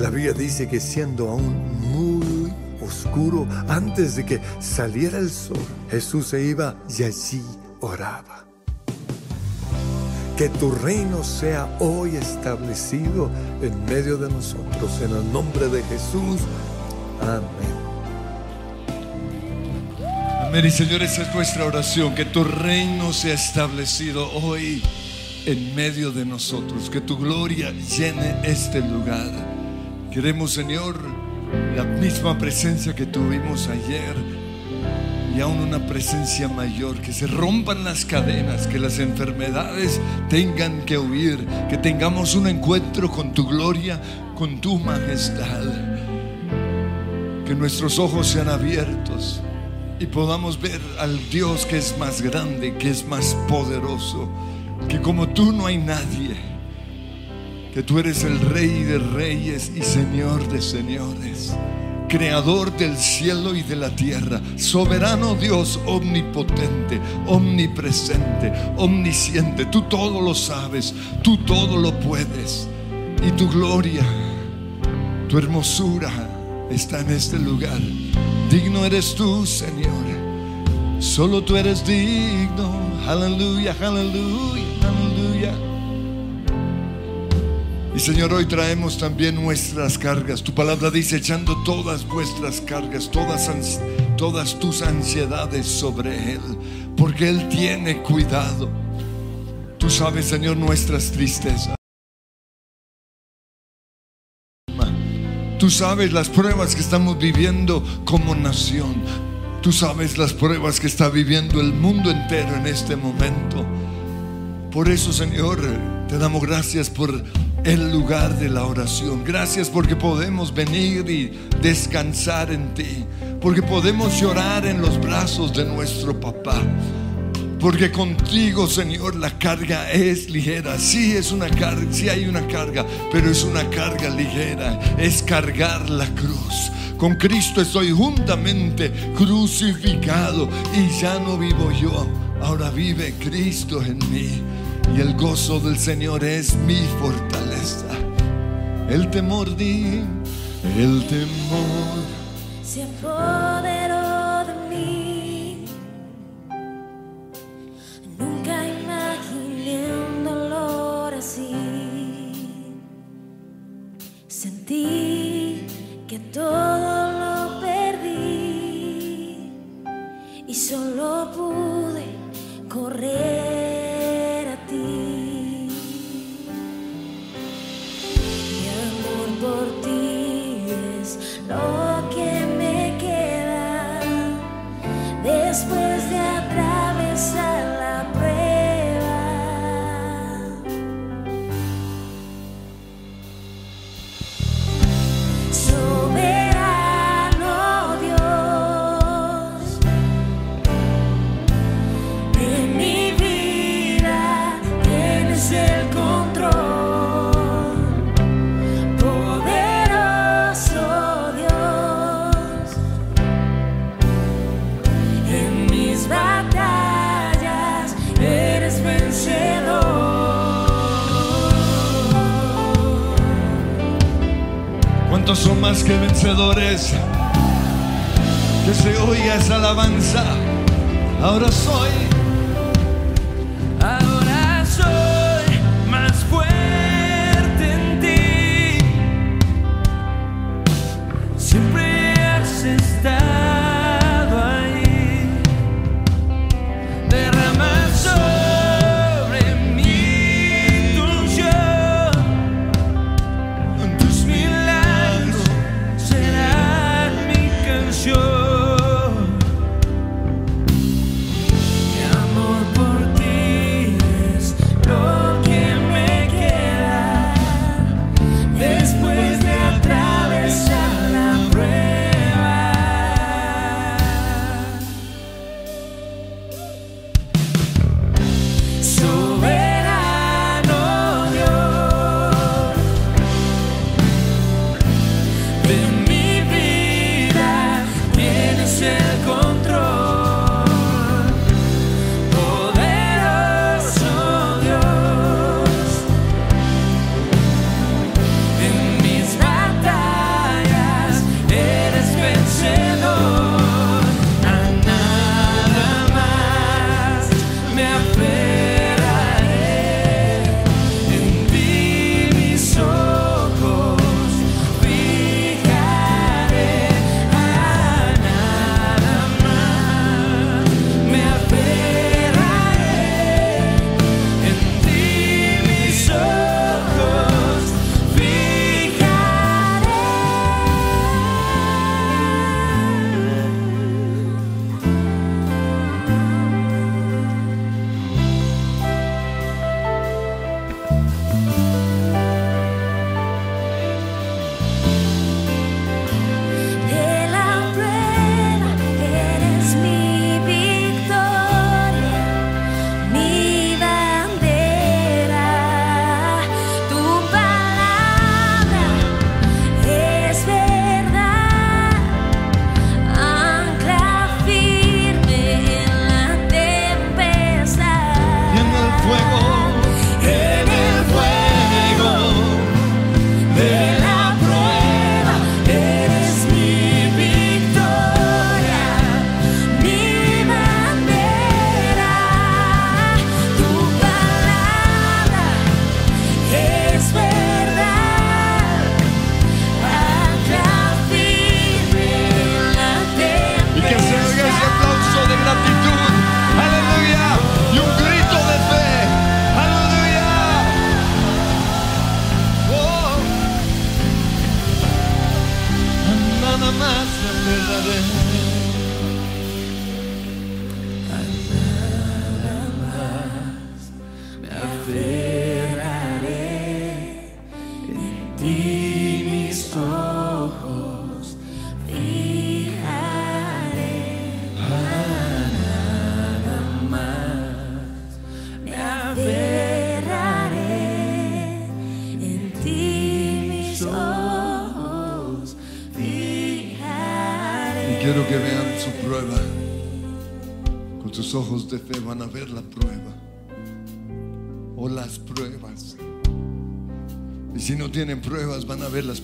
La Biblia dice que siendo aún muy oscuro, antes de que saliera el sol, Jesús se iba y allí oraba. Que tu reino sea hoy establecido en medio de nosotros, en el nombre de Jesús. Amén. Amén. Y Señor, esa es nuestra oración, que tu reino sea establecido hoy en medio de nosotros, que tu gloria llene este lugar. Queremos, Señor, la misma presencia que tuvimos ayer y aún una presencia mayor, que se rompan las cadenas, que las enfermedades tengan que huir, que tengamos un encuentro con tu gloria, con tu majestad, que nuestros ojos sean abiertos y podamos ver al Dios que es más grande, que es más poderoso, que como tú no hay nadie, que tú eres el rey de reyes y señor de señores creador del cielo y de la tierra, soberano Dios omnipotente, omnipresente, omnisciente. Tú todo lo sabes, tú todo lo puedes. Y tu gloria, tu hermosura está en este lugar. Digno eres tú, Señor. Solo tú eres digno. Aleluya, aleluya, Señor, hoy traemos también nuestras cargas. Tu palabra dice, echando todas vuestras cargas, todas tus ansiedades sobre Él, porque Él tiene cuidado. Tú sabes, Señor, nuestras tristezas. Tú sabes las pruebas que estamos viviendo como nación. Tú sabes las pruebas que está viviendo el mundo entero en este momento. Por eso, Señor, te damos gracias por el lugar de la oración. Gracias porque podemos venir y descansar en ti. Porque podemos llorar en los brazos de nuestro papá. Porque contigo, Señor, la carga es ligera. Sí es una carga, sí hay una carga, pero es una carga ligera. Es cargar la cruz. Con Cristo estoy juntamente crucificado y ya no vivo yo. Ahora vive Cristo en mí. Y el gozo del Señor es mi fortaleza. El temor, di, el temor. Se apoderó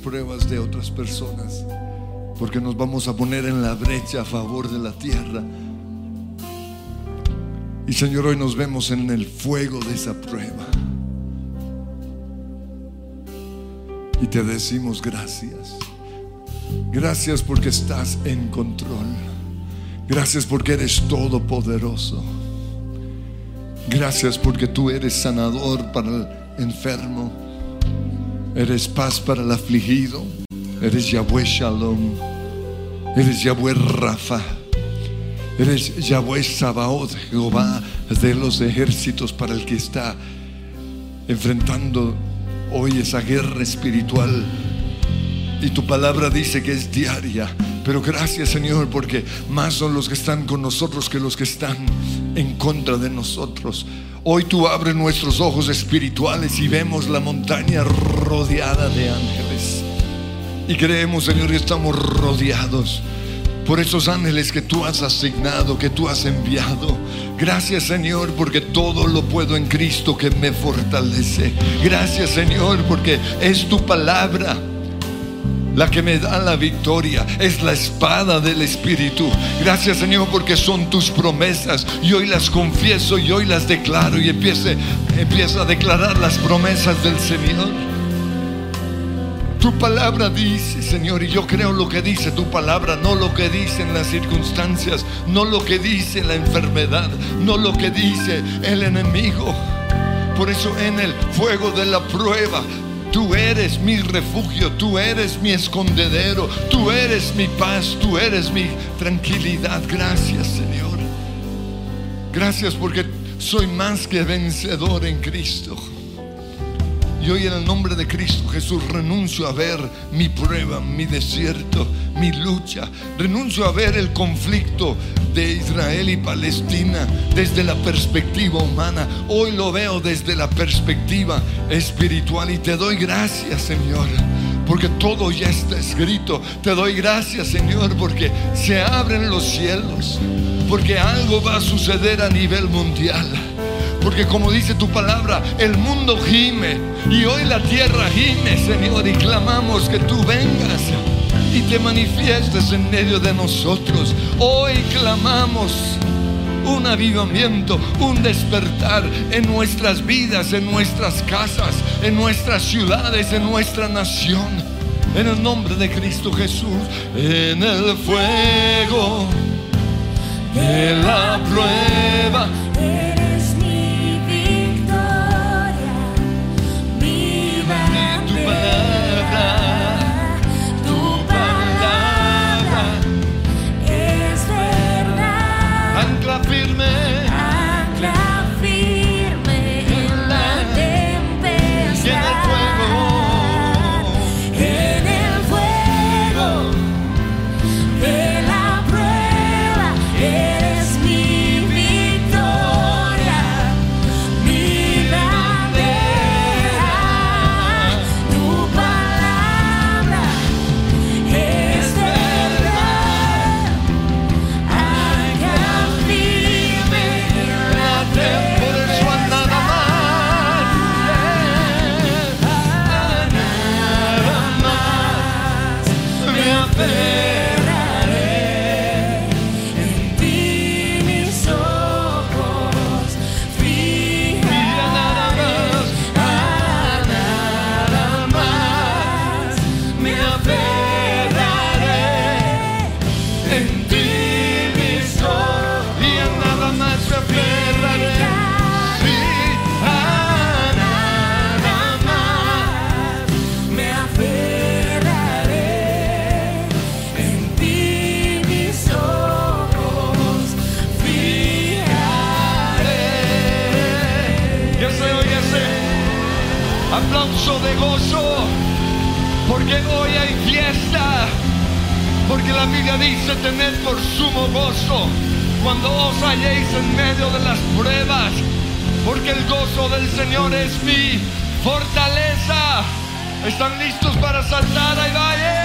pruebas de otras personas. Porque nos vamos a poner en la brecha a favor de la tierra. Y Señor, hoy nos vemos en el fuego de esa prueba. Y te decimos gracias. Gracias porque estás en control. Gracias porque eres todopoderoso. Gracias porque tú eres sanador para el enfermo. Eres paz para el afligido. Eres Yahweh Shalom. Eres Yahweh Rafa. Eres Yahweh Sabaoth, Jehová de los ejércitos para el que está enfrentando hoy esa guerra espiritual y tu palabra dice que es diaria. Pero gracias Señor porque más son los que están con nosotros que los que están en contra de nosotros. Hoy tú abres nuestros ojos espirituales y vemos la montaña rodeada de ángeles. Y creemos Señor que estamos rodeados por esos ángeles que tú has asignado, que tú has enviado. Gracias Señor porque todo lo puedo en Cristo que me fortalece. Gracias Señor porque es tu palabra la que me da la victoria es la espada del Espíritu. Gracias Señor porque son tus promesas y hoy las confieso y hoy las declaro y empieza a declarar las promesas del Señor. Tu palabra dice, Señor, y yo creo lo que dice tu palabra, no lo que dicen las circunstancias, no lo que dice la enfermedad, no lo que dice el enemigo. Por eso en el fuego de la prueba Tú eres mi refugio, tú eres mi escondedero, tú eres mi paz, tú eres mi tranquilidad. Gracias, Señor. Gracias porque soy más que vencedor en Cristo. Y hoy en el nombre de Cristo Jesús renuncio a ver mi prueba, mi desierto, mi lucha. Renuncio a ver el conflicto de Israel y Palestina desde la perspectiva humana. Hoy lo veo desde la perspectiva espiritual y te doy gracias, Señor. Porque todo ya está escrito. Te doy gracias, Señor, porque se abren los cielos. Porque algo va a suceder a nivel mundial. Porque como dice tu palabra, el mundo gime y hoy la tierra gime, Señor, y clamamos que tú vengas y te manifiestes en medio de nosotros. Hoy clamamos un avivamiento, un despertar en nuestras vidas, en nuestras casas, en nuestras ciudades, en nuestra nación. En el nombre de Cristo Jesús, en el fuego de la prueba. Fiesta. Porque la Biblia dice, tened por sumo gozo cuando os halléis en medio de las pruebas. Porque el gozo del Señor es mi fortaleza. ¿Están listos para saltar? Ahí vaya.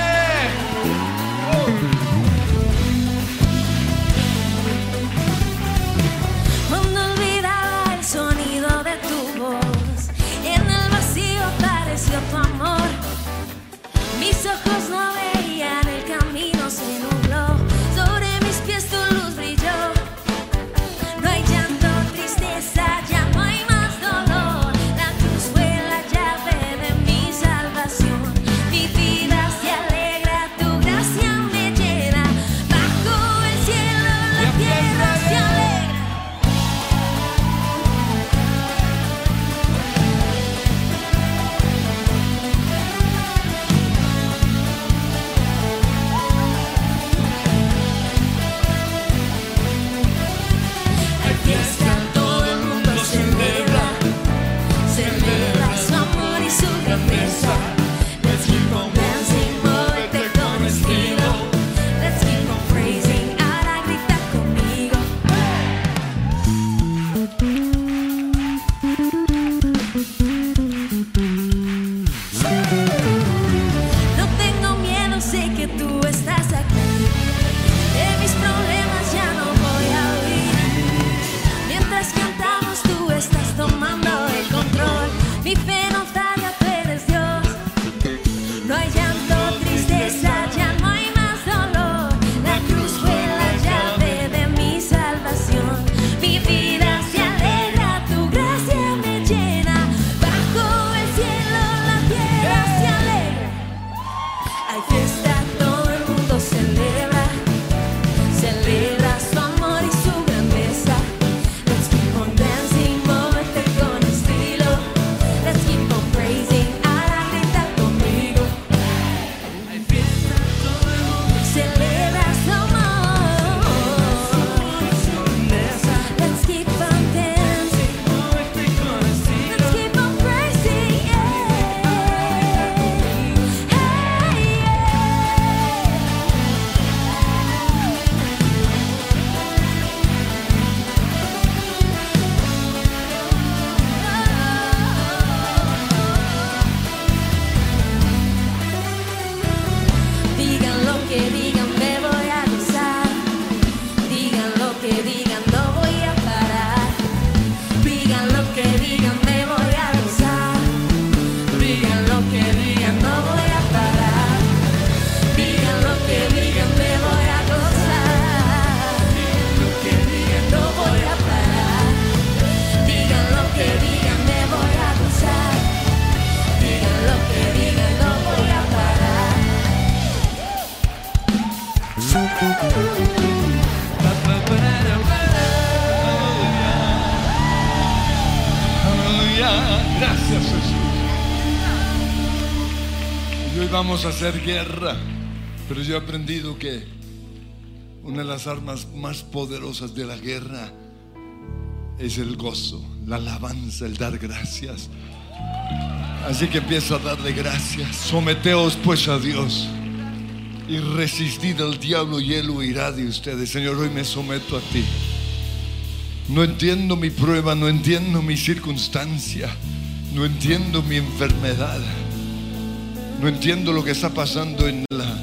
Ojos vamos hacer guerra. Pero yo he aprendido que una de las armas más poderosas de la guerra es el gozo, la alabanza, el dar gracias. Así que empiezo a darle gracias. Someteos pues a Dios y resistid al diablo y él huirá de ustedes. Señor, hoy me someto a ti. No entiendo mi prueba, no entiendo mi circunstancia, no entiendo mi enfermedad, no entiendo lo que está pasando en, la,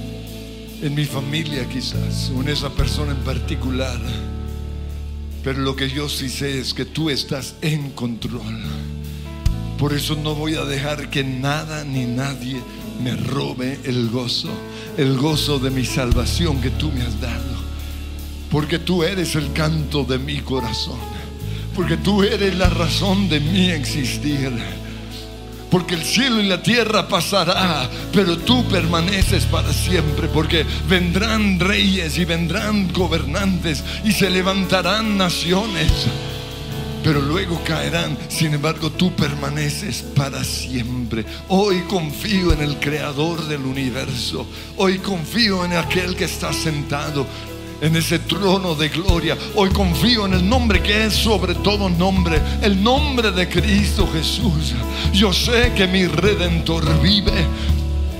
en mi familia quizás, o en esa persona en particular. Pero lo que yo sí sé es que tú estás en control. Por eso no voy a dejar que nada ni nadie me robe el gozo, el gozo de mi salvación que tú me has dado. Porque tú eres el canto de mi corazón. Porque tú eres la razón de mi existir. Porque el cielo y la tierra pasará, pero tú permaneces para siempre. Porque vendrán reyes y vendrán gobernantes y se levantarán naciones. Pero luego caerán, sin embargo tú permaneces para siempre. Hoy confío en el creador del universo. Hoy confío en aquel que está sentado en ese trono de gloria. Hoy confío en el nombre que es sobre todo nombre, el nombre de Cristo Jesús. Yo sé que mi redentor vive.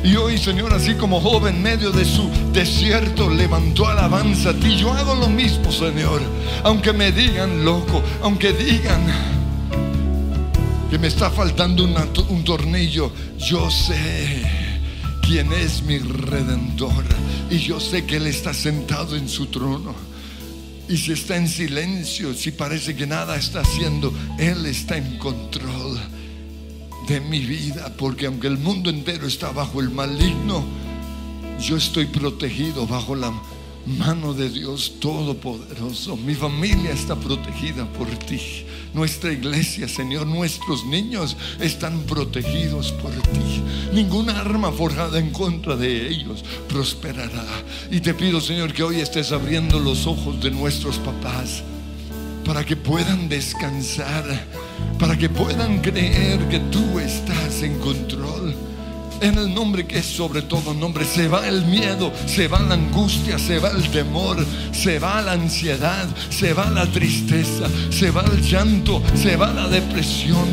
Y hoy, Señor, así como joven en medio de su desierto levantó alabanza a ti, yo hago lo mismo, Señor. Aunque me digan loco, aunque digan que me está faltando un tornillo, yo sé quién es mi redentor. Y yo sé que Él está sentado en su trono. Y si está en silencio, si parece que nada está haciendo, Él está en control de mi vida. Porque aunque el mundo entero está bajo el maligno, yo estoy protegido bajo la mano de Dios Todopoderoso. Mi familia está protegida por ti. Nuestra iglesia, Señor, nuestros niños están protegidos por ti. Ninguna arma forjada en contra de ellos prosperará. Y te pido, Señor, que hoy estés abriendo los ojos de nuestros papás para que puedan descansar, para que puedan creer que tú estás en control. En el nombre que es sobre todo nombre, se va el miedo, se va la angustia, se va el temor, se va la ansiedad, se va la tristeza, se va el llanto, se va la depresión,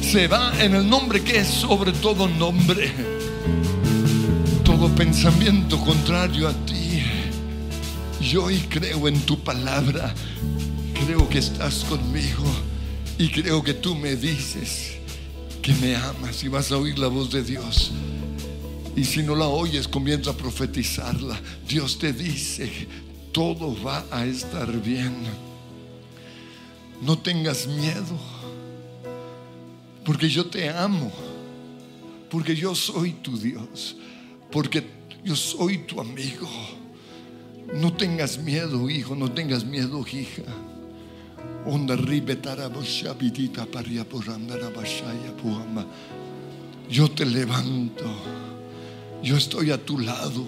se va en el nombre que es sobre todo nombre. Todo pensamiento contrario a ti. Yo hoy creo en tu palabra, creo que estás conmigo y creo que tú me dices que me amas y vas a oír la voz de Dios. Y si no la oyes, comienza a profetizarla. Dios te dice, todo va a estar bien. No tengas miedo, porque yo te amo, porque yo soy tu Dios, porque yo soy tu amigo. No tengas miedo, hijo, no tengas miedo, hija. Yo te levanto. Yo estoy a tu lado.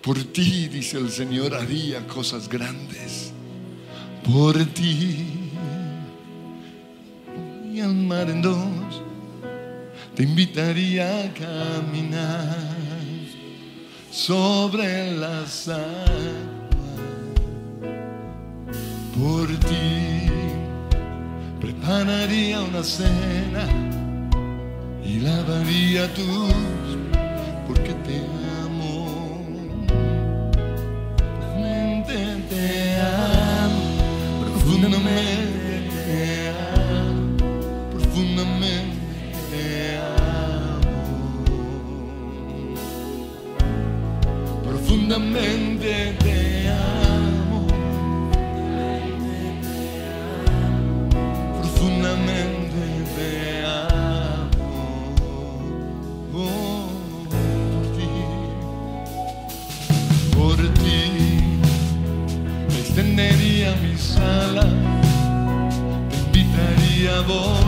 Por ti, dice el Señor, haría cosas grandes. Por ti. Y al mar en dos, te invitaría a caminar sobre las aguas. Por ti prepararía una cena y lavaría tus porque te amo. Profundamente te amo, profundamente te amo, profundamente te amo. Profundamente te amo. Invitaría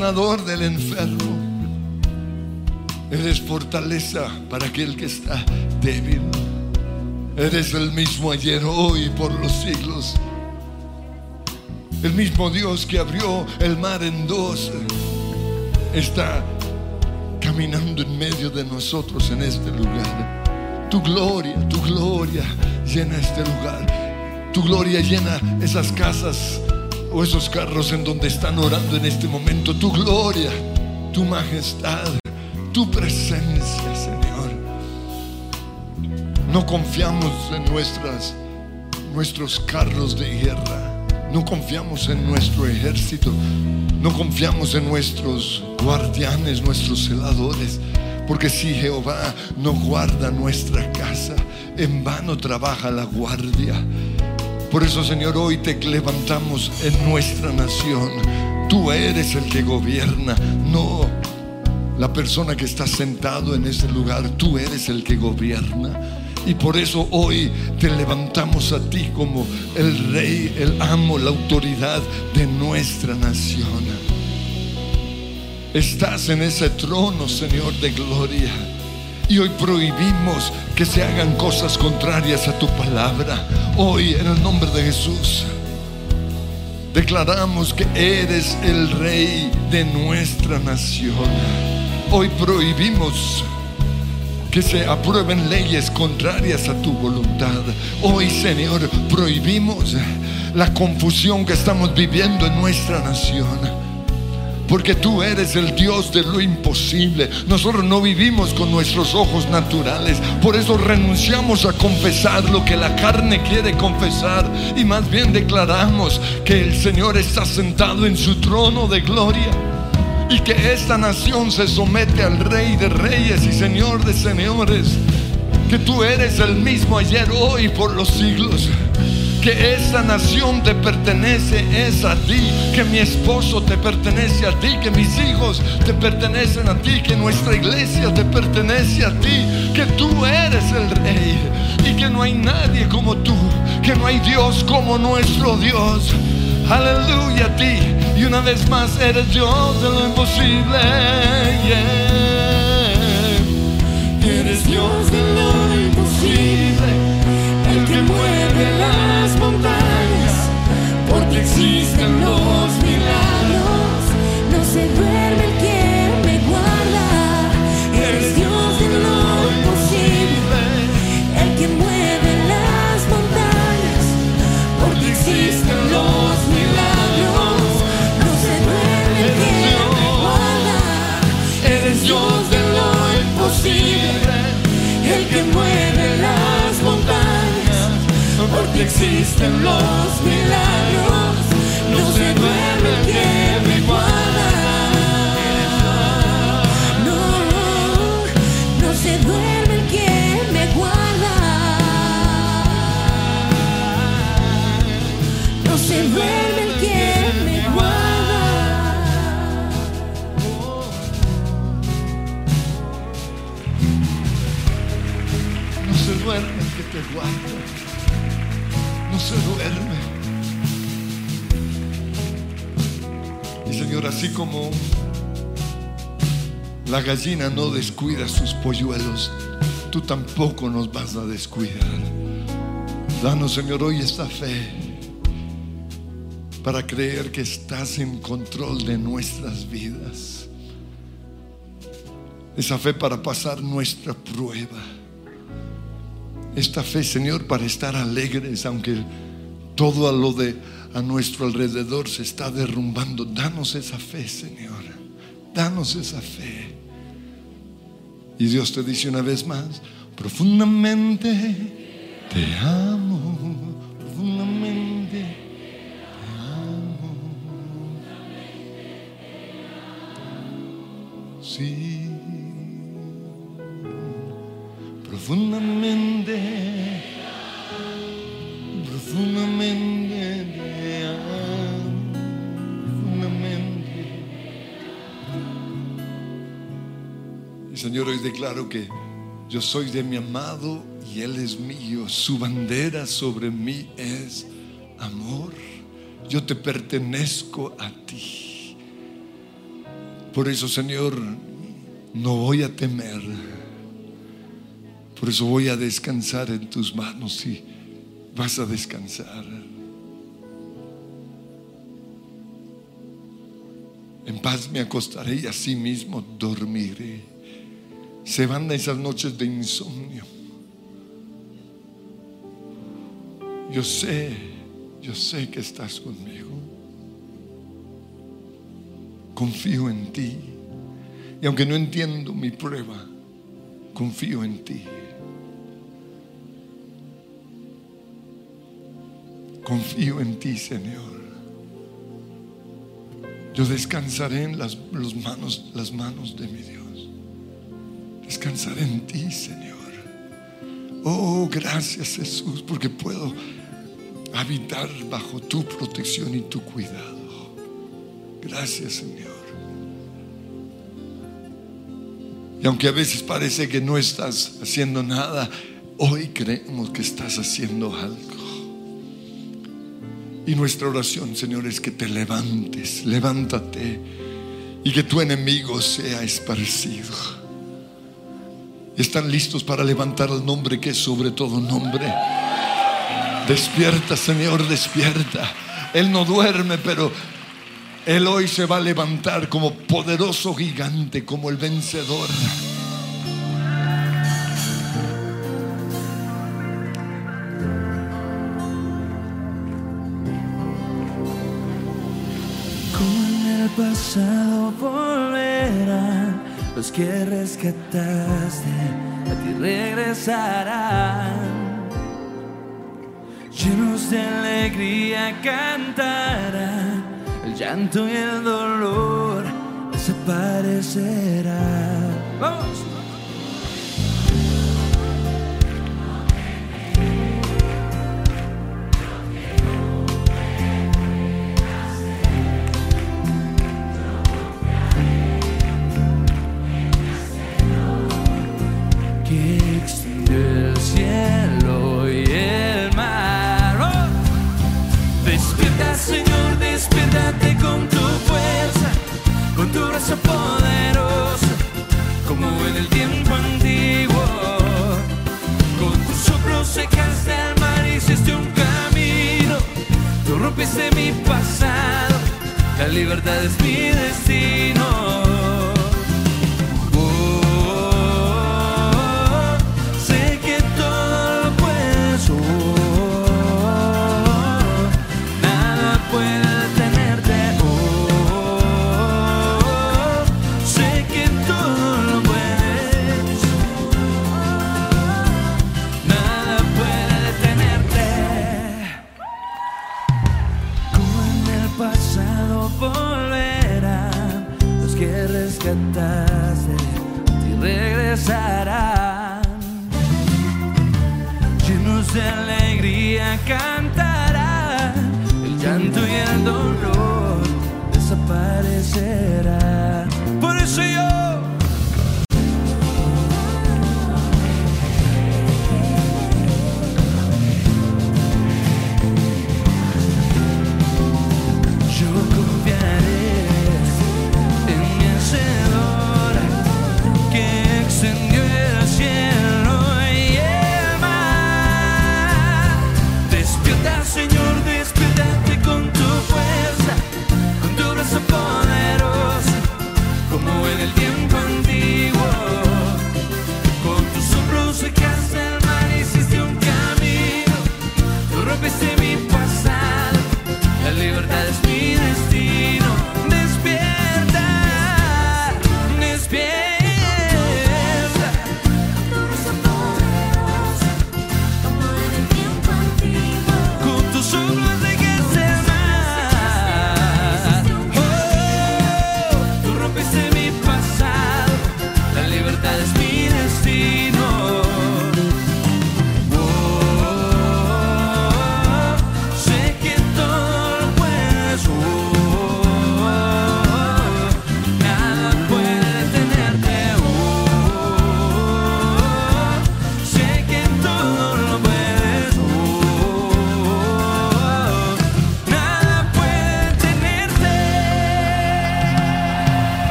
sanador del enfermo. Eres fortaleza para aquel que está débil. Eres el mismo ayer, hoy, por los siglos. El mismo Dios que abrió el mar en dos está caminando en medio de nosotros en este lugar. Tu gloria, tu gloria llena este lugar. Tu gloria llena esas casas o esos carros en donde están orando en este momento. Tu gloria, tu majestad, tu presencia, Señor. No confiamos en nuestras, nuestros carros de guerra. No confiamos en nuestro ejército. No confiamos en nuestros guardianes, nuestros celadores. Porque si Jehová no guarda nuestra casa, en vano trabaja la guardia. Por eso, Señor, hoy te levantamos en nuestra nación. Tú eres el que gobierna, no la persona que está sentado en ese lugar. Tú eres el que gobierna. Y por eso hoy te levantamos a ti como el rey, el amo, la autoridad de nuestra nación. Estás en ese trono, Señor de gloria. Y hoy prohibimos que se hagan cosas contrarias a tu palabra. Hoy, en el nombre de Jesús, declaramos que eres el rey de nuestra nación. Hoy prohibimos que se aprueben leyes contrarias a tu voluntad. Hoy, Señor, prohibimos la confusión que estamos viviendo en nuestra nación. Porque tú eres el Dios de lo imposible. Nosotros no vivimos con nuestros ojos naturales. Por eso renunciamos a confesar lo que la carne quiere confesar. Y más bien declaramos que el Señor está sentado en su trono de gloria y que esta nación se somete al Rey de Reyes y Señor de Señores. Que tú eres el mismo ayer, hoy, por los siglos. Que esta nación te pertenece, es a ti. Que mi esposo te pertenece a ti. Que mis hijos te pertenecen a ti. Que nuestra iglesia te pertenece a ti. Que tú eres el Rey. Y que no hay nadie como tú. Que no hay Dios como nuestro Dios. Aleluya a ti. Y una vez más eres Dios de lo imposible. Existen los milagros. No se duerme el que me guarda. No, no se duerme el que me guarda. No se duerme el que me guarda. No se duerme el que te guarda. Se duerme. Y Señor, así como la gallina no descuida sus polluelos, tú tampoco nos vas a descuidar. Danos, Señor, hoy esta fe para creer que estás en control de nuestras vidas. Esa fe para pasar nuestra prueba. Esta fe, Señor, para estar alegres, aunque todo a lo de a nuestro alrededor se está derrumbando. Danos esa fe, Señor. Danos esa fe. Y Dios te dice una vez más, profundamente te amo, profundamente te amo. Sí, profundamente, profundamente te amo, profundamente. Señor, hoy declaro que yo soy de mi amado y Él es mío. Su bandera sobre mí es amor. Yo te pertenezco a ti. Por eso, Señor, no voy a temer. Por eso voy a descansar en tus manos y vas a descansar. En paz me acostaré y así mismo dormiré. Se van esas noches de insomnio. Yo sé, yo sé que estás conmigo. Confío en ti. Y aunque no entiendo mi prueba, confío en ti. Confío en ti, Señor. Yo descansaré en las, manos, manos de mi Dios. Descansaré en ti, Señor. Oh, gracias Jesús, porque puedo habitar bajo tu protección y tu cuidado. Gracias, Señor. Y aunque a veces parece que no estás haciendo nada, hoy creemos que estás haciendo algo. Y nuestra oración, Señor, es que te levantes, levántate y que tu enemigo sea esparcido. ¿Están listos para levantar el nombre que es sobre todo nombre? Despierta, Señor, despierta. Él no duerme, pero Él hoy se va a levantar como poderoso gigante, como el vencedor. Pasado volverán los que rescataste, a ti regresarán. Llenos de alegría cantarán, el llanto y el dolor desaparecerán. ¡Vamos! Tu brazo poderoso, como en el tiempo antiguo. Con tus soplos secaste al mar y hiciste un camino. Tú rompiste mi pasado, la libertad es mi destino. Regresarán. Llenos de alegría cantarán, el llanto y el dolor desaparecerán.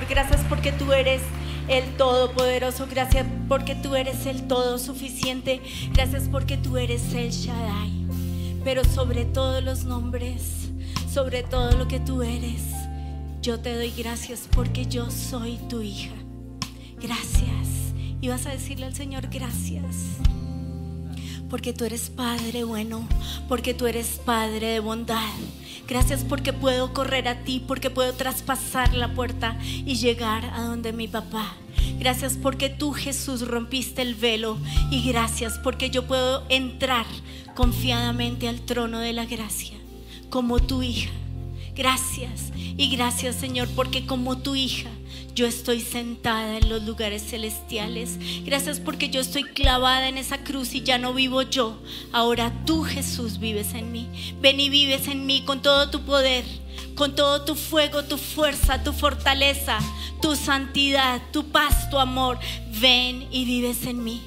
Gracias porque tú eres el Todopoderoso. Gracias porque tú eres el Todo Suficiente. Gracias porque tú eres el Shaddai. Pero sobre todos los nombres, sobre todo lo que tú eres, yo te doy gracias porque yo soy tu hija. Gracias. Y vas a decirle al Señor gracias. Porque tú eres Padre bueno, porque tú eres Padre de bondad. Gracias porque puedo correr a ti, porque puedo traspasar la puerta y llegar a donde mi papá. Gracias porque tú Jesús rompiste el velo y gracias porque yo puedo entrar confiadamente al trono de la gracia como tu hija. Gracias y gracias Señor porque como tu hija yo estoy sentada en los lugares celestiales. Gracias porque yo estoy clavada en esa cruz y ya no vivo yo. Ahora tú Jesús vives en mí. Ven y vives en mí con todo tu poder, con todo tu fuego, tu fuerza, tu fortaleza, tu santidad, tu paz, tu amor. Ven y vives en mí.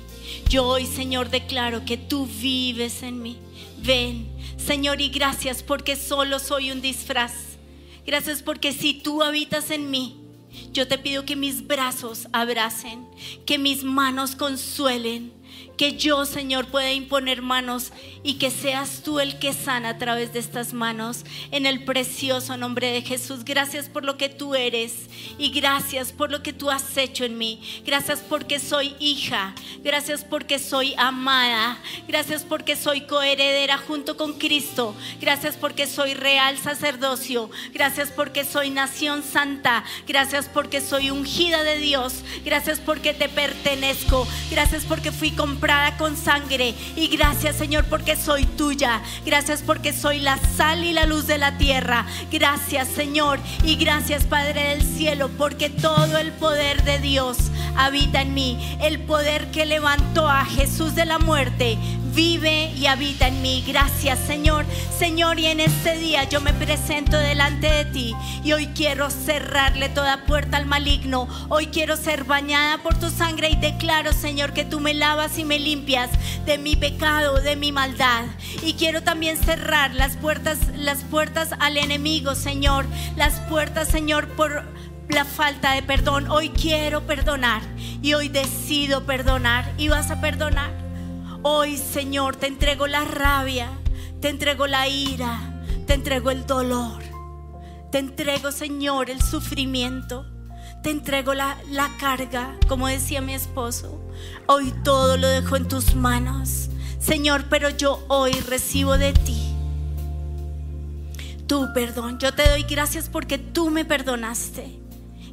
Yo hoy Señor declaro que tú vives en mí. Ven Señor y gracias porque solo soy un disfraz. Gracias porque si tú habitas en mí, yo te pido que mis brazos abracen, que mis manos consuelen, que yo, Señor, pueda imponer manos y que seas tú el que sana a través de estas manos. En el precioso nombre de Jesús, gracias por lo que tú eres y gracias por lo que tú has hecho en mí. Gracias porque soy hija, gracias porque soy amada, gracias porque soy coheredera junto con Cristo, gracias porque soy real sacerdocio, gracias porque soy nación santa, gracias porque soy ungida de Dios, gracias porque te pertenezco, gracias porque fui comprada con sangre. Y gracias Señor porque soy tuya. Gracias porque soy la sal y la luz de la tierra. Gracias Señor. Y gracias Padre del cielo porque todo el poder de Dios habita en mí. El poder que levantó a Jesús de la muerte vive y habita en mí. Gracias, Señor. Señor, y en este día yo me presento delante de ti y hoy quiero cerrarle toda puerta al maligno. Hoy quiero ser bañada por tu sangre y declaro, Señor, que tú me lavas y me limpias de mi pecado, de mi maldad. Y quiero también cerrar las puertas las puertas al enemigo, Señor. Las puertas, Señor, por la falta de perdón. Hoy quiero perdonar y hoy decido perdonar y vas a perdonar. Hoy, Señor, te entrego la rabia, te entrego la ira, te entrego el dolor, te entrego, Señor, el sufrimiento, te entrego la, la carga, como decía mi esposo. Hoy todo lo dejo en tus manos, Señor, pero yo hoy recibo de ti tu perdón. Yo te doy gracias porque tú me perdonaste.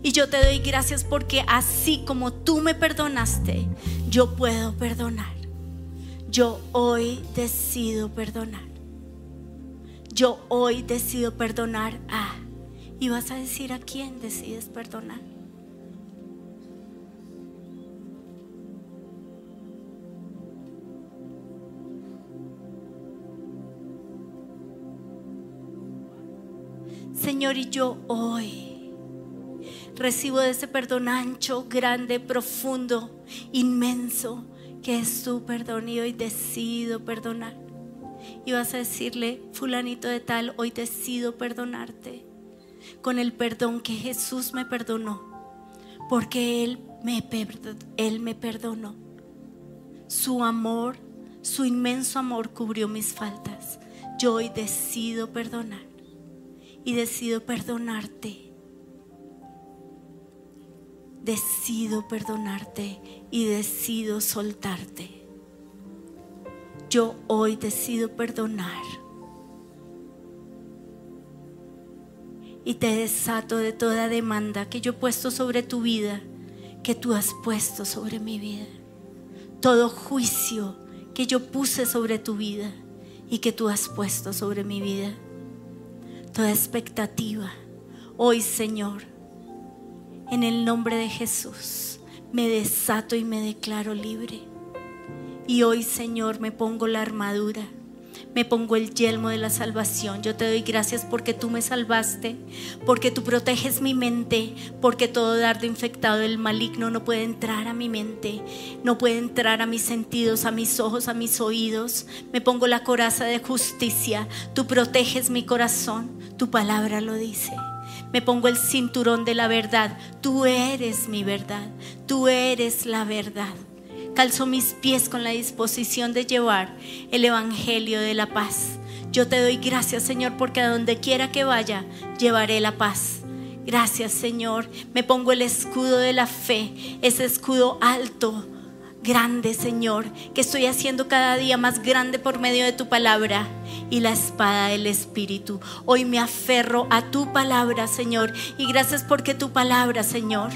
Y yo te doy gracias porque así como tú me perdonaste, yo puedo perdonar yo hoy decido perdonar. Yo hoy decido perdonar a... Y vas a decir a quién decides perdonar. Señor, y yo hoy recibo de ese perdón ancho, grande, profundo, inmenso que es tu perdón y hoy decido perdonar. Y vas a decirle, fulanito de tal, hoy decido perdonarte con el perdón que Jesús me perdonó, porque Él me, Él me perdonó. Su amor, su inmenso amor cubrió mis faltas. Yo hoy decido perdonar y decido perdonarte decido perdonarte y decido soltarte. Yo hoy decido perdonar. Y te desato de toda demanda que yo he puesto sobre tu vida, que tú has puesto sobre mi vida. Todo juicio que yo puse sobre tu vida y que tú has puesto sobre mi vida. Toda expectativa. Hoy, Señor, en el nombre de Jesús me desato y me declaro libre. Y hoy, Señor, me pongo la armadura. Me pongo el yelmo de la salvación. Yo te doy gracias porque tú me salvaste, porque tú proteges mi mente, porque todo dardo infectado del maligno no puede entrar a mi mente, no puede entrar a mis sentidos, a mis ojos, a mis oídos. Me pongo la coraza de justicia. Tú proteges mi corazón, tu palabra lo dice. Me pongo el cinturón de la verdad. Tú eres mi verdad. Tú eres la verdad. Calzo mis pies con la disposición de llevar el Evangelio de la paz. Yo te doy gracias, Señor, porque a donde quiera que vaya, llevaré la paz. Gracias, Señor. Me pongo el escudo de la fe, ese escudo alto, grande, Señor, que estoy haciendo cada día más grande por medio de tu palabra y la espada del Espíritu. Hoy me aferro a tu palabra, Señor, y gracias porque tu palabra, Señor,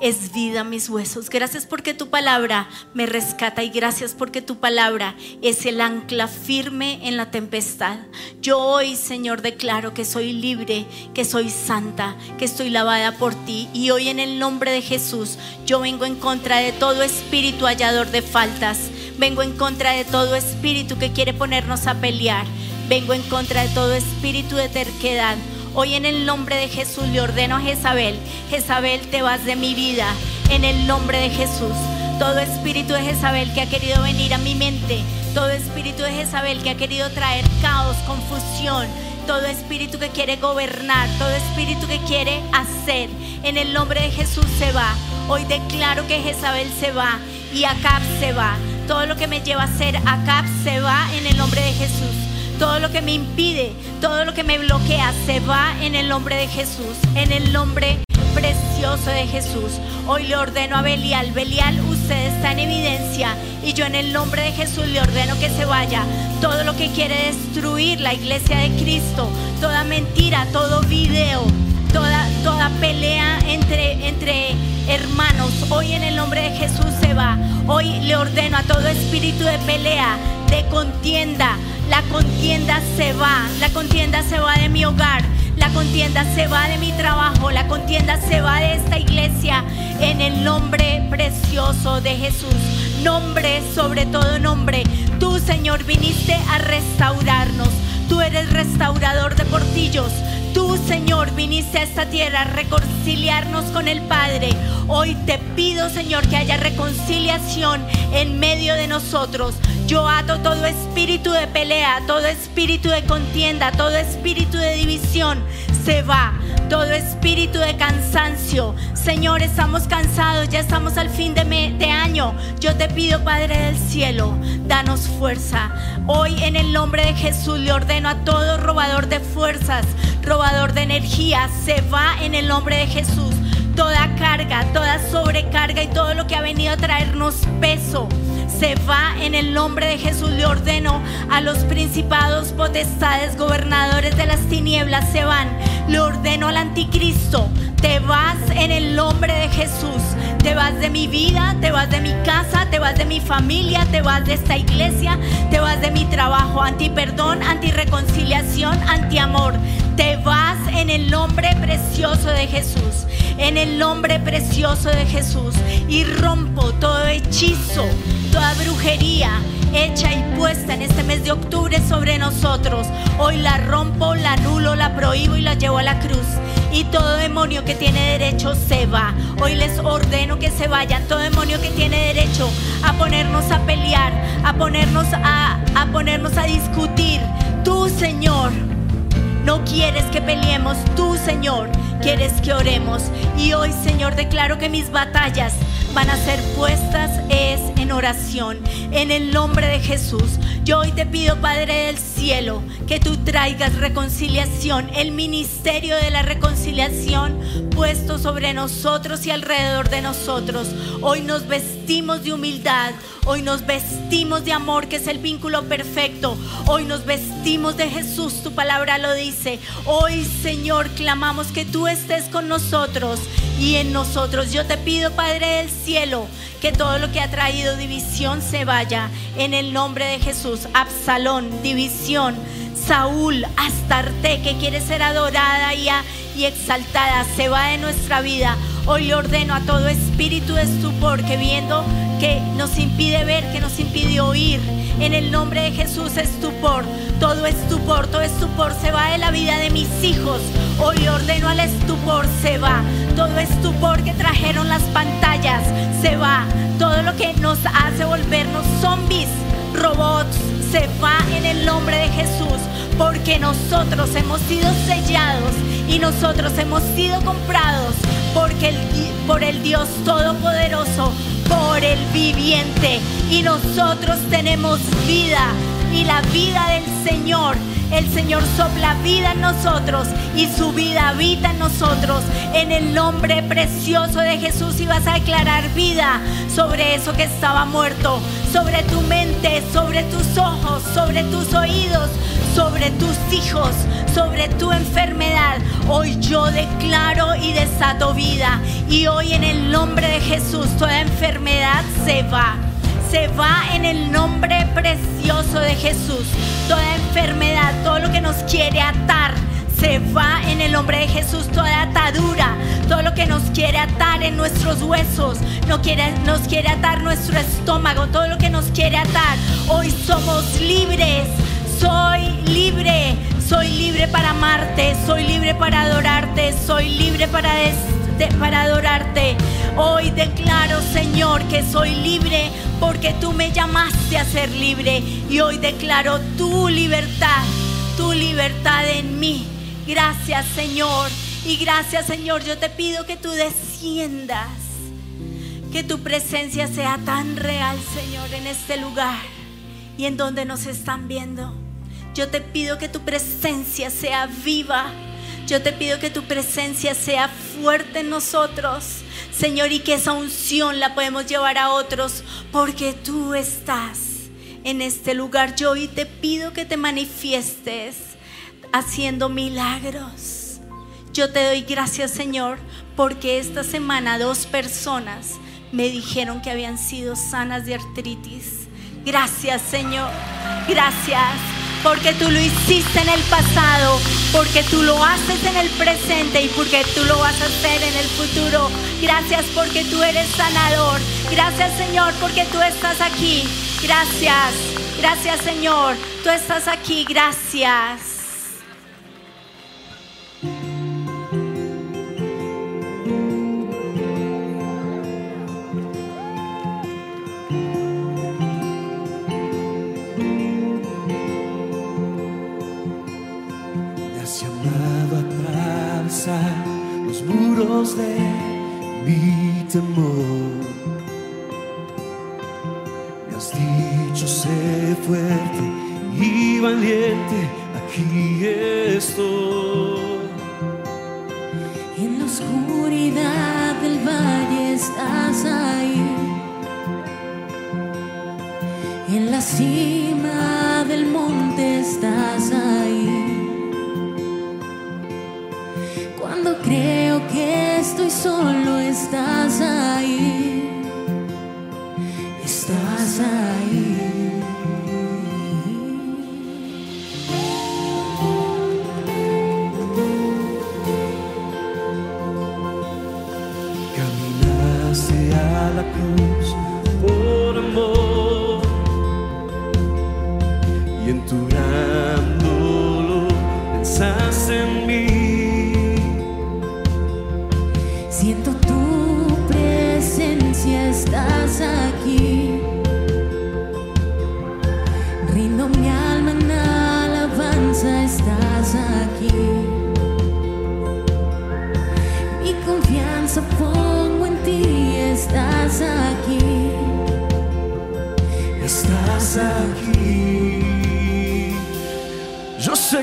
es vida mis huesos. Gracias porque tu palabra me rescata y gracias porque tu palabra es el ancla firme en la tempestad. Yo hoy, Señor, declaro que soy libre, que soy santa, que estoy lavada por ti y hoy en el nombre de Jesús yo vengo en contra de todo espíritu hallador de faltas. Vengo en contra de todo espíritu que quiere ponernos a pelear. Vengo en contra de todo espíritu de terquedad. Hoy en el nombre de Jesús le ordeno a Jezabel, Jezabel te vas de mi vida, en el nombre de Jesús. Todo espíritu de Jezabel que ha querido venir a mi mente, todo espíritu de Jezabel que ha querido traer caos, confusión, todo espíritu que quiere gobernar, todo espíritu que quiere hacer, en el nombre de Jesús se va. Hoy declaro que Jezabel se va y Acab se va. Todo lo que me lleva a ser Acab se va en el nombre de Jesús. Todo lo que me impide, todo lo que me bloquea, se va en el nombre de Jesús, en el nombre precioso de Jesús. Hoy le ordeno a Belial, Belial, usted está en evidencia y yo en el nombre de Jesús le ordeno que se vaya. Todo lo que quiere destruir la iglesia de Cristo, toda mentira, todo video, toda, toda pelea entre, entre hermanos, hoy en el nombre de Jesús se va. Hoy le ordeno a todo espíritu de pelea, de contienda, la contienda se va, la contienda se va de mi hogar, la contienda se va de mi trabajo, la contienda se va de esta iglesia en el nombre precioso de Jesús. Nombre sobre todo nombre. Tú, Señor, viniste a restaurarnos. Tú eres restaurador de portillos. Tú, Señor, viniste a esta tierra a reconciliarnos con el Padre. Hoy te pido, Señor, que haya reconciliación en medio de nosotros. Yo ato todo espíritu de pelea, todo espíritu de contienda, todo espíritu de división. Se va todo espíritu de cansancio. Señor, estamos cansados, ya estamos al fin de, de año. Yo te pido, Padre del cielo, danos fuerza. Hoy en el nombre de Jesús le ordeno a todo robador de fuerzas, robador de energía, se va en el nombre de Jesús. Toda carga, toda sobrecarga y todo lo que ha venido a traernos peso se va en el nombre de Jesús. Le ordeno a los principados, potestades, gobernadores de las tinieblas, se van. Le ordeno al anticristo, te vas en el nombre de Jesús. Te vas de mi vida, te vas de mi casa, te vas de mi familia, te vas de esta iglesia, te vas de mi trabajo. Anti perdón, anti reconciliación, anti amor. Te vas en el nombre precioso de Jesús. En el nombre precioso de Jesús. Y rompo todo hechizo, toda brujería hecha y puesta en este mes de octubre sobre nosotros. Hoy la rompo, la anulo, la prohíbo y la llevo a la cruz. Y todo demonio que tiene derecho se va. Hoy les ordeno que se vayan. Todo demonio que tiene derecho a ponernos a pelear, a ponernos a, a ponernos a discutir. Tú, Señor, no quieres que peleemos, tú Señor, quieres que oremos. Y hoy Señor declaro que mis batallas van a ser puestas es en oración, en el nombre de Jesús. Yo hoy te pido, Padre del cielo, que tú traigas reconciliación, el ministerio de la reconciliación puesto sobre nosotros y alrededor de nosotros. Hoy nos vestimos de humildad, hoy nos vestimos de amor, que es el vínculo perfecto. Hoy nos vestimos de Jesús, tu palabra lo dice. Hoy, Señor, clamamos que tú estés con nosotros y en nosotros. Yo te pido, Padre del cielo, que todo lo que ha traído división se vaya en el nombre de Jesús. Absalón, división. Saúl, Astarte, que quiere ser adorada y, y exaltada, se va de nuestra vida. Hoy ordeno a todo espíritu de estupor que viendo que nos impide ver, que nos impide oír. En el nombre de Jesús, estupor, todo estupor, todo estupor se va de la vida de mis hijos. Hoy ordeno al estupor, se va. Todo estupor que trajeron las pantallas, se va. Todo lo que nos hace volvernos zombies robots, se va en el nombre de Jesús, porque nosotros hemos sido sellados y nosotros hemos sido comprados porque el, por el Dios Todopoderoso, por el viviente. Y nosotros tenemos vida y la vida del Señor. El Señor sopla vida en nosotros y su vida habita en nosotros. En el nombre precioso de Jesús y vas a declarar vida sobre eso que estaba muerto, sobre tu mente, sobre tus ojos, sobre tus oídos, sobre tus hijos, sobre tu enfermedad. Hoy yo declaro y desato vida. Y hoy en el nombre de Jesús toda enfermedad se va se va en el nombre precioso de Jesús. Toda enfermedad, todo lo que nos quiere atar, se va en el nombre de Jesús. Toda atadura, todo lo que nos quiere atar en nuestros huesos, no quiere, nos quiere atar nuestro estómago, todo lo que nos quiere atar. Hoy somos libres. Soy libre, soy libre para amarte, soy libre para adorarte, soy libre para, para adorarte. Hoy declaro, Señor, que soy libre porque tú me llamaste a ser libre y hoy declaro tu libertad, tu libertad en mí. Gracias, Señor. Y gracias, Señor. Yo te pido que tú desciendas, que tu presencia sea tan real, Señor, en este lugar y en donde nos están viendo. Yo te pido que tu presencia sea viva. Yo te pido que tu presencia sea fuerte en nosotros. Señor, y que esa unción la podemos llevar a otros porque tú estás en este lugar. Yo hoy te pido que te manifiestes haciendo milagros. Yo te doy gracias, Señor, porque esta semana dos personas me dijeron que habían sido sanas de artritis. Gracias, Señor. Gracias porque tú lo hiciste en el pasado, porque tú lo haces en el presente y porque tú lo vas a hacer en el futuro. Gracias porque tú eres sanador. Gracias Señor porque tú estás aquí. Gracias. Gracias Señor. Tú estás aquí. Gracias. Los muros de mi temor. Me has dicho sé fuerte y valiente, aquí estoy. En la oscuridad del valle estás ahí. En la cima del monte estás ahí. Solo, estás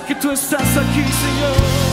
que tú estás aquí, Señor.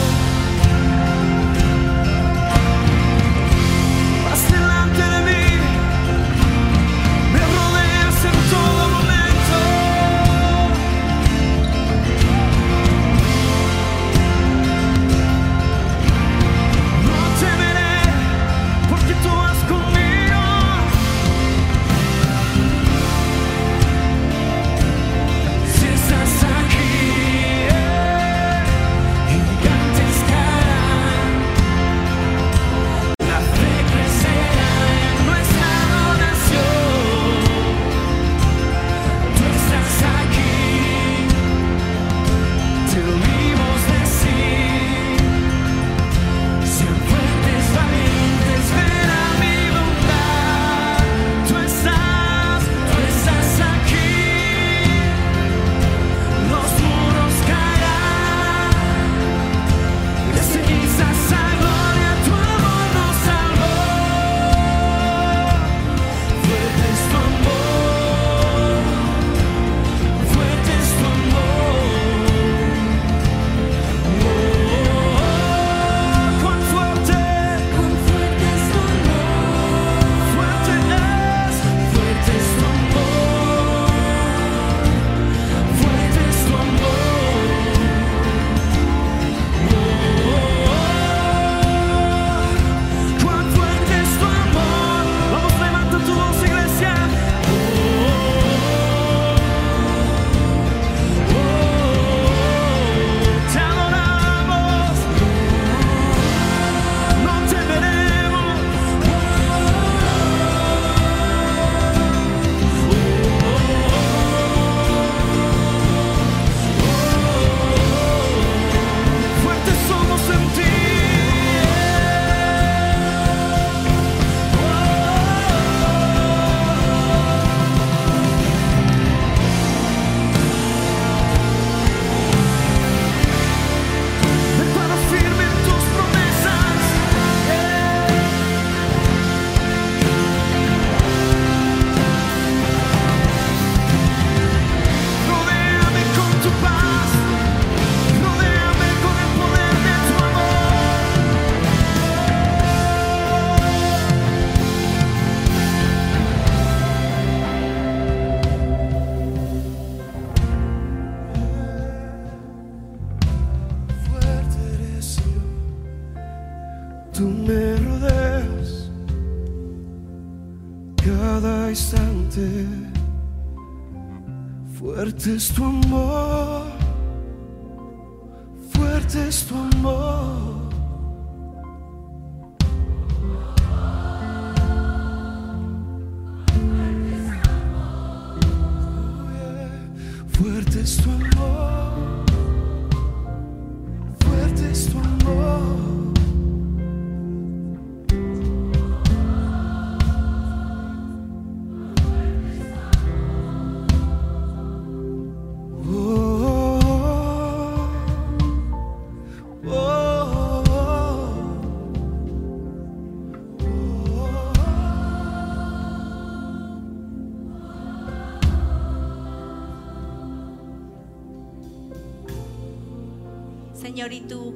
Fuerte es tu amor,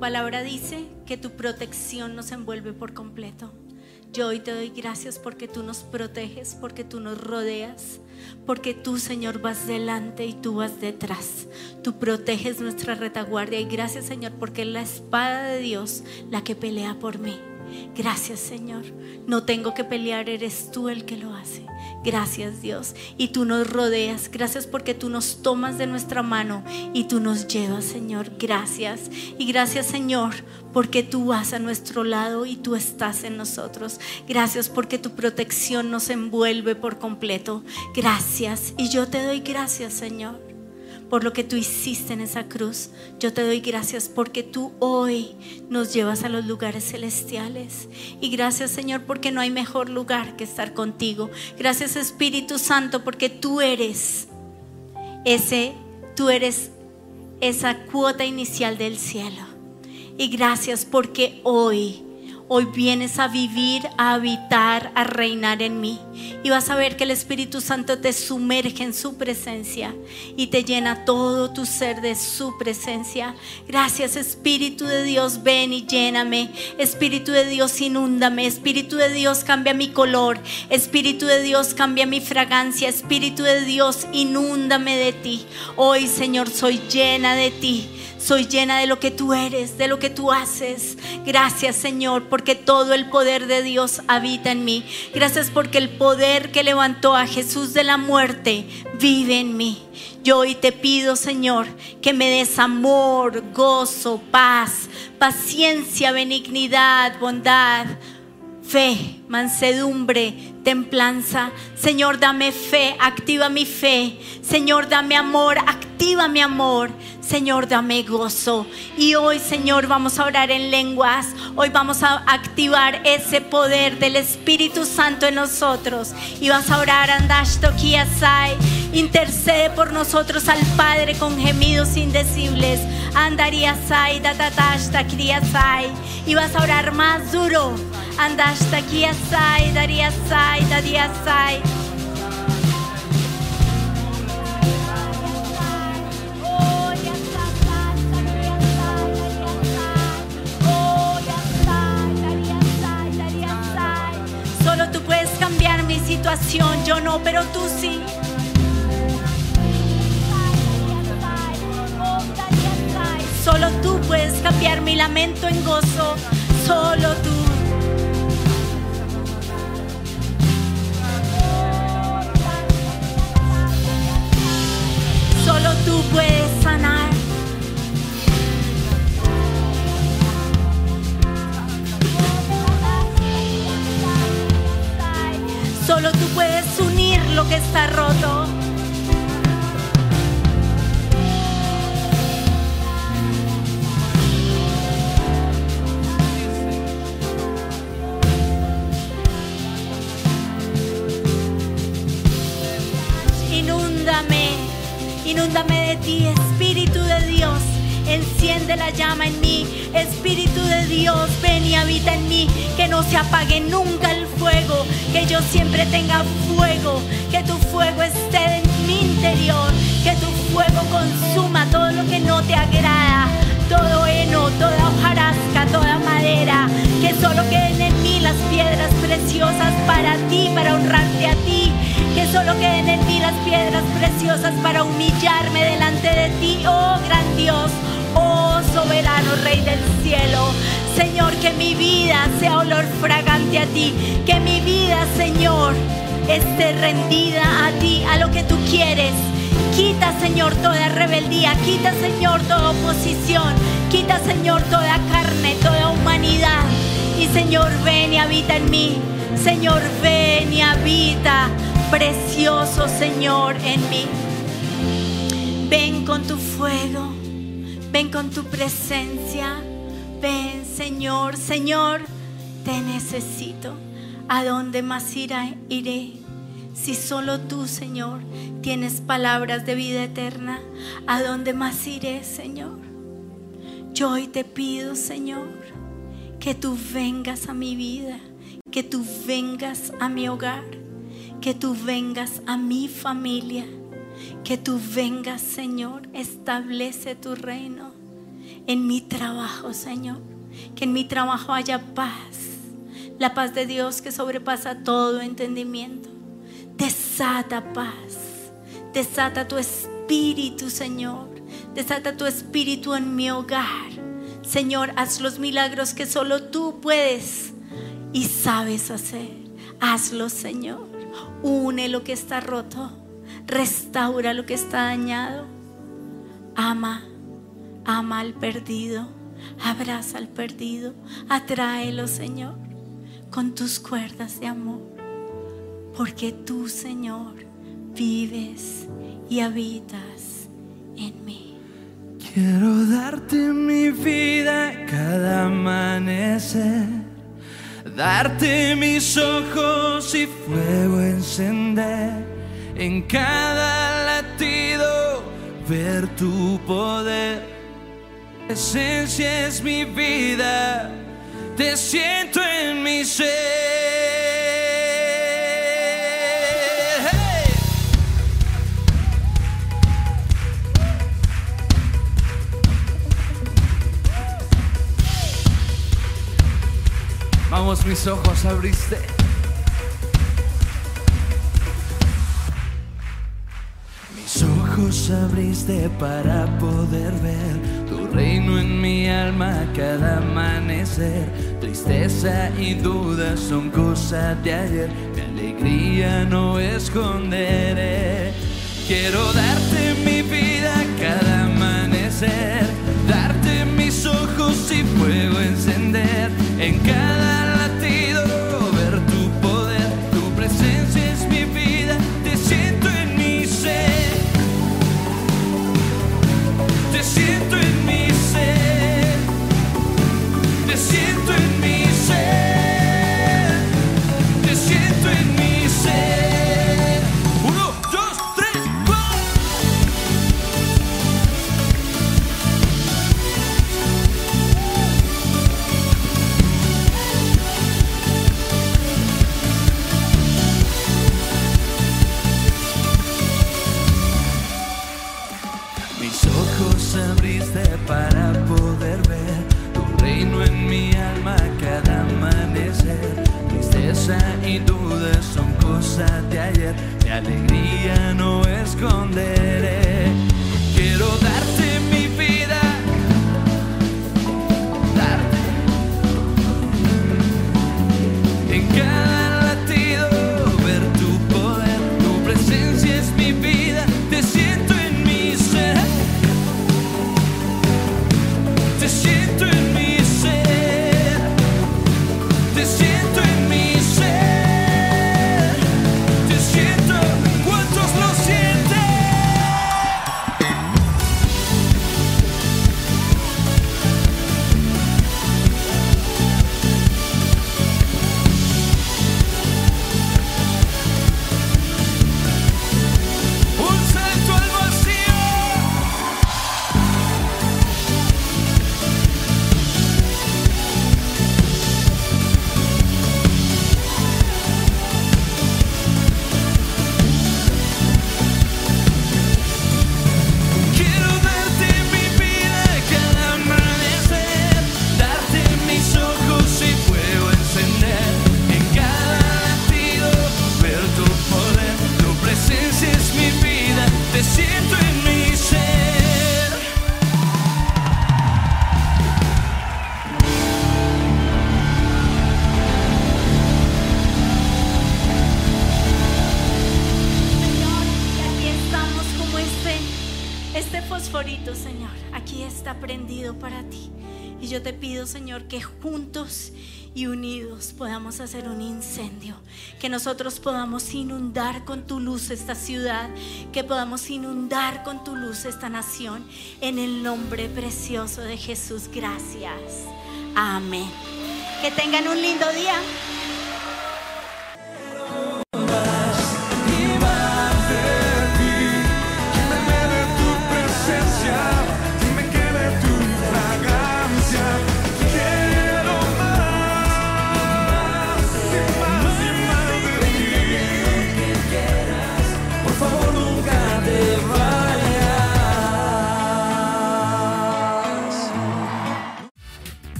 palabra dice que tu protección nos envuelve por completo. Yo hoy te doy gracias porque tú nos proteges, porque tú nos rodeas, porque tú, Señor, vas delante y tú vas detrás. Tú proteges nuestra retaguardia y gracias, Señor, porque es la espada de Dios la que pelea por mí. Gracias, Señor. No tengo que pelear, eres tú el que lo hace. Gracias, Dios. Y tú nos rodeas. Gracias porque tú nos tomas de nuestra mano y tú nos llevas, Señor. Gracias. Y gracias, Señor, porque tú vas a nuestro lado y tú estás en nosotros. Gracias porque tu protección nos envuelve por completo. Gracias. Y yo te doy gracias, Señor por lo que tú hiciste en esa cruz. Yo te doy gracias porque tú hoy nos llevas a los lugares celestiales. Y gracias Señor porque no hay mejor lugar que estar contigo. Gracias Espíritu Santo porque tú eres ese, tú eres esa cuota inicial del cielo. Y gracias porque hoy Hoy vienes a vivir, a habitar, a reinar en mí. Y vas a ver que el Espíritu Santo te sumerge en su presencia y te llena todo tu ser de su presencia. Gracias Espíritu de Dios, ven y lléname. Espíritu de Dios, inúndame. Espíritu de Dios, cambia mi color. Espíritu de Dios, cambia mi fragancia. Espíritu de Dios, inúndame de ti. Hoy, Señor, soy llena de ti. Soy llena de lo que tú eres, de lo que tú haces. Gracias Señor, porque todo el poder de Dios habita en mí. Gracias porque el poder que levantó a Jesús de la muerte vive en mí. Yo hoy te pido, Señor, que me des amor, gozo, paz, paciencia, benignidad, bondad, fe, mansedumbre, templanza. Señor, dame fe, activa mi fe. Señor, dame amor, activa mi amor. Señor, dame gozo. Y hoy, Señor, vamos a orar en lenguas. Hoy vamos a activar ese poder del Espíritu Santo en nosotros. Y vas a orar, Andashto Kiasai. Intercede por nosotros al Padre con gemidos indecibles. Andariasai, Datatashta Kriasai. Y vas a orar más duro. Andashta Kiasai, Dariasai, Dariasai. Yo no, pero tú sí. Solo tú puedes cambiar mi lamento en gozo, está roto. Inúndame, inúndame de ti, Espíritu de Dios. Enciende la llama en mí, Espíritu de Dios, ven y habita en mí, que no se apague nunca el fuego, que yo siempre tenga fuego, que tu fuego esté en mi interior, que tu fuego consuma todo lo que no te agrada, todo heno, toda hojarasca, toda madera, que solo queden en mí las piedras preciosas para ti, para honrarte a ti, que solo queden en mí las piedras preciosas para humillarme delante de ti, oh gran Dios, oh soberano Rey del cielo. Señor, que mi vida sea olor fragante a ti. Que mi vida, Señor, esté rendida a ti, a lo que tú quieres. Quita, Señor, toda rebeldía. Quita, Señor, toda oposición. Quita, Señor, toda carne, toda humanidad. Y, Señor, ven y habita en mí. Señor, ven y habita, precioso Señor, en mí. Ven con tu fuego, ven con tu presencia. Ven, Señor, Señor, te necesito. ¿A dónde más iré? Si solo tú, Señor, tienes palabras de vida eterna, ¿a dónde más iré, Señor? Yo hoy te pido, Señor, que tú vengas a mi vida, que tú vengas a mi hogar, que tú vengas a mi familia, que tú vengas, Señor, establece tu reino en mi trabajo, Señor, que en mi trabajo haya paz, la paz de Dios que sobrepasa todo entendimiento. Desata paz, desata tu espíritu, Señor, desata tu espíritu en mi hogar. Señor, haz los milagros que solo tú puedes y sabes hacer. Hazlo, Señor. Une lo que está roto. Restaura lo que está dañado. Ama, ama al perdido. Abraza al perdido. Atráelo, Señor, con tus cuerdas de amor. Porque tú, Señor, vives y habitas en mí. Quiero darte mi vida cada amanecer, darte mis ojos y fuego encender, en cada latido ver tu poder. Esencia es mi vida, te siento en mi ser. Vamos, mis ojos abriste. Ojos abriste para poder ver tu reino en mi alma cada amanecer. Tristeza y dudas son cosas de ayer. Mi alegría no esconderé. Quiero darte mi vida cada amanecer. Darte mis ojos y fuego encender. En cada y unidos podamos hacer un incendio, que nosotros podamos inundar con tu luz esta ciudad, que podamos inundar con tu luz esta nación, en el nombre precioso de Jesús. Gracias. Amén. Que tengan un lindo día.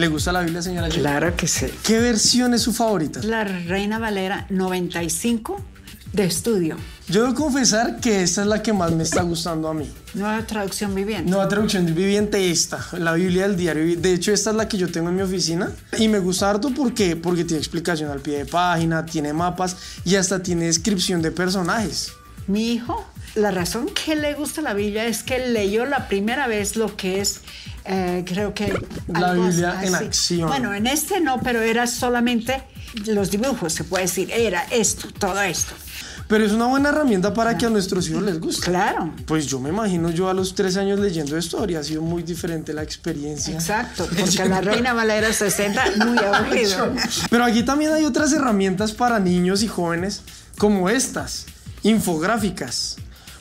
¿Le gusta la Biblia, señora? Claro que sí. ¿Qué versión es su favorita? La Reina Valera 95 de estudio. Yo debo confesar que esta es la que más me está gustando a mí. Nueva traducción viviente. Nueva traducción viviente esta, la Biblia del diario. De hecho, esta es la que yo tengo en mi oficina y me gusta harto porque, porque tiene explicación al pie de página, tiene mapas y hasta tiene descripción de personajes. Mi hijo, la razón que le gusta la Biblia es que leyó la primera vez lo que es, eh, creo que... La Biblia en así. acción. Bueno, en este no, pero era solamente los dibujos, se puede decir. Era esto, todo esto. Pero es una buena herramienta para que a nuestros hijos les guste. Claro. Pues yo me imagino yo a los tres años leyendo esto habría sido muy diferente la experiencia. Exacto, porque la Reina Valera 60 muy aburrido. Pero aquí también hay otras herramientas para niños y jóvenes como estas, infográficas.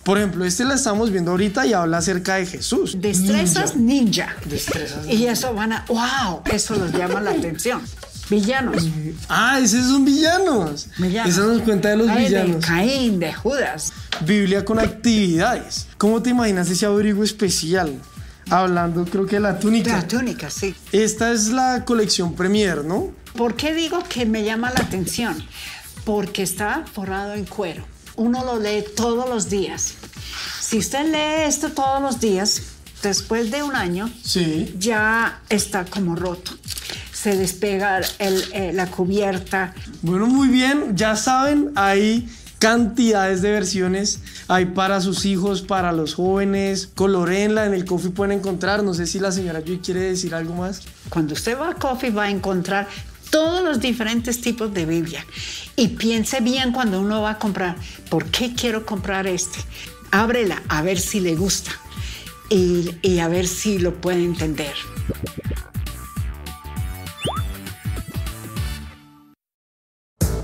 Por ejemplo, este la estamos viendo ahorita y habla acerca de Jesús. Destrezas ninja. Destrezas Y eso van a, wow, eso los llama la atención. Villanos. Ah, esos son villanos. Villanos. Esa nos cuenta de los Ay, villanos. De Caín, de Judas. Biblia con actividades. ¿Cómo te imaginas ese abrigo especial? Hablando, creo que de la túnica. La túnica, sí. Esta es la colección Premier, ¿no? ¿Por qué digo que me llama la atención? Porque está forrado en cuero. Uno lo lee todos los días. Si usted lee esto todos los días, después de un año, Sí. ya está como roto. Se despega el- eh, la cubierta. Bueno, muy bien, ya saben, hay cantidades de versiones, hay para sus hijos, para los jóvenes, colorenla, en el coffee pueden encontrar, no sé si la señora Joy quiere decir algo más. Cuando usted va a Coffee va a encontrar todos los diferentes tipos de Biblia. Y piense bien cuando uno va a comprar, ¿por qué quiero comprar este? Ábrela a ver si le gusta y, a ver si lo puede entender.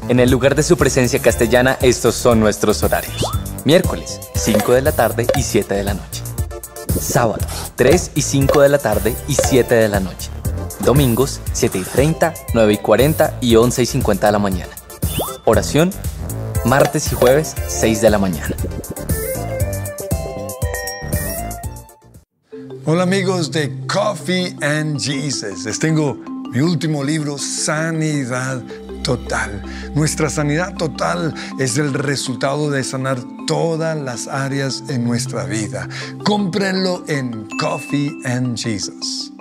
En el lugar de su presencia castellana, estos son nuestros horarios. Miércoles, 5 de la tarde y 7 de la noche. Sábado, 3 y 5 de la tarde y 7 de la noche. Domingos, 7 y 30, 9 y 40 y 11 y 50 de la mañana. Oración, martes y jueves, 6 de la mañana. Hola amigos de Coffee and Jesus. Les tengo mi último libro, Sanidad Total. Nuestra sanidad total es el resultado de sanar todas las áreas en nuestra vida. Cómprenlo en Coffee and Jesus.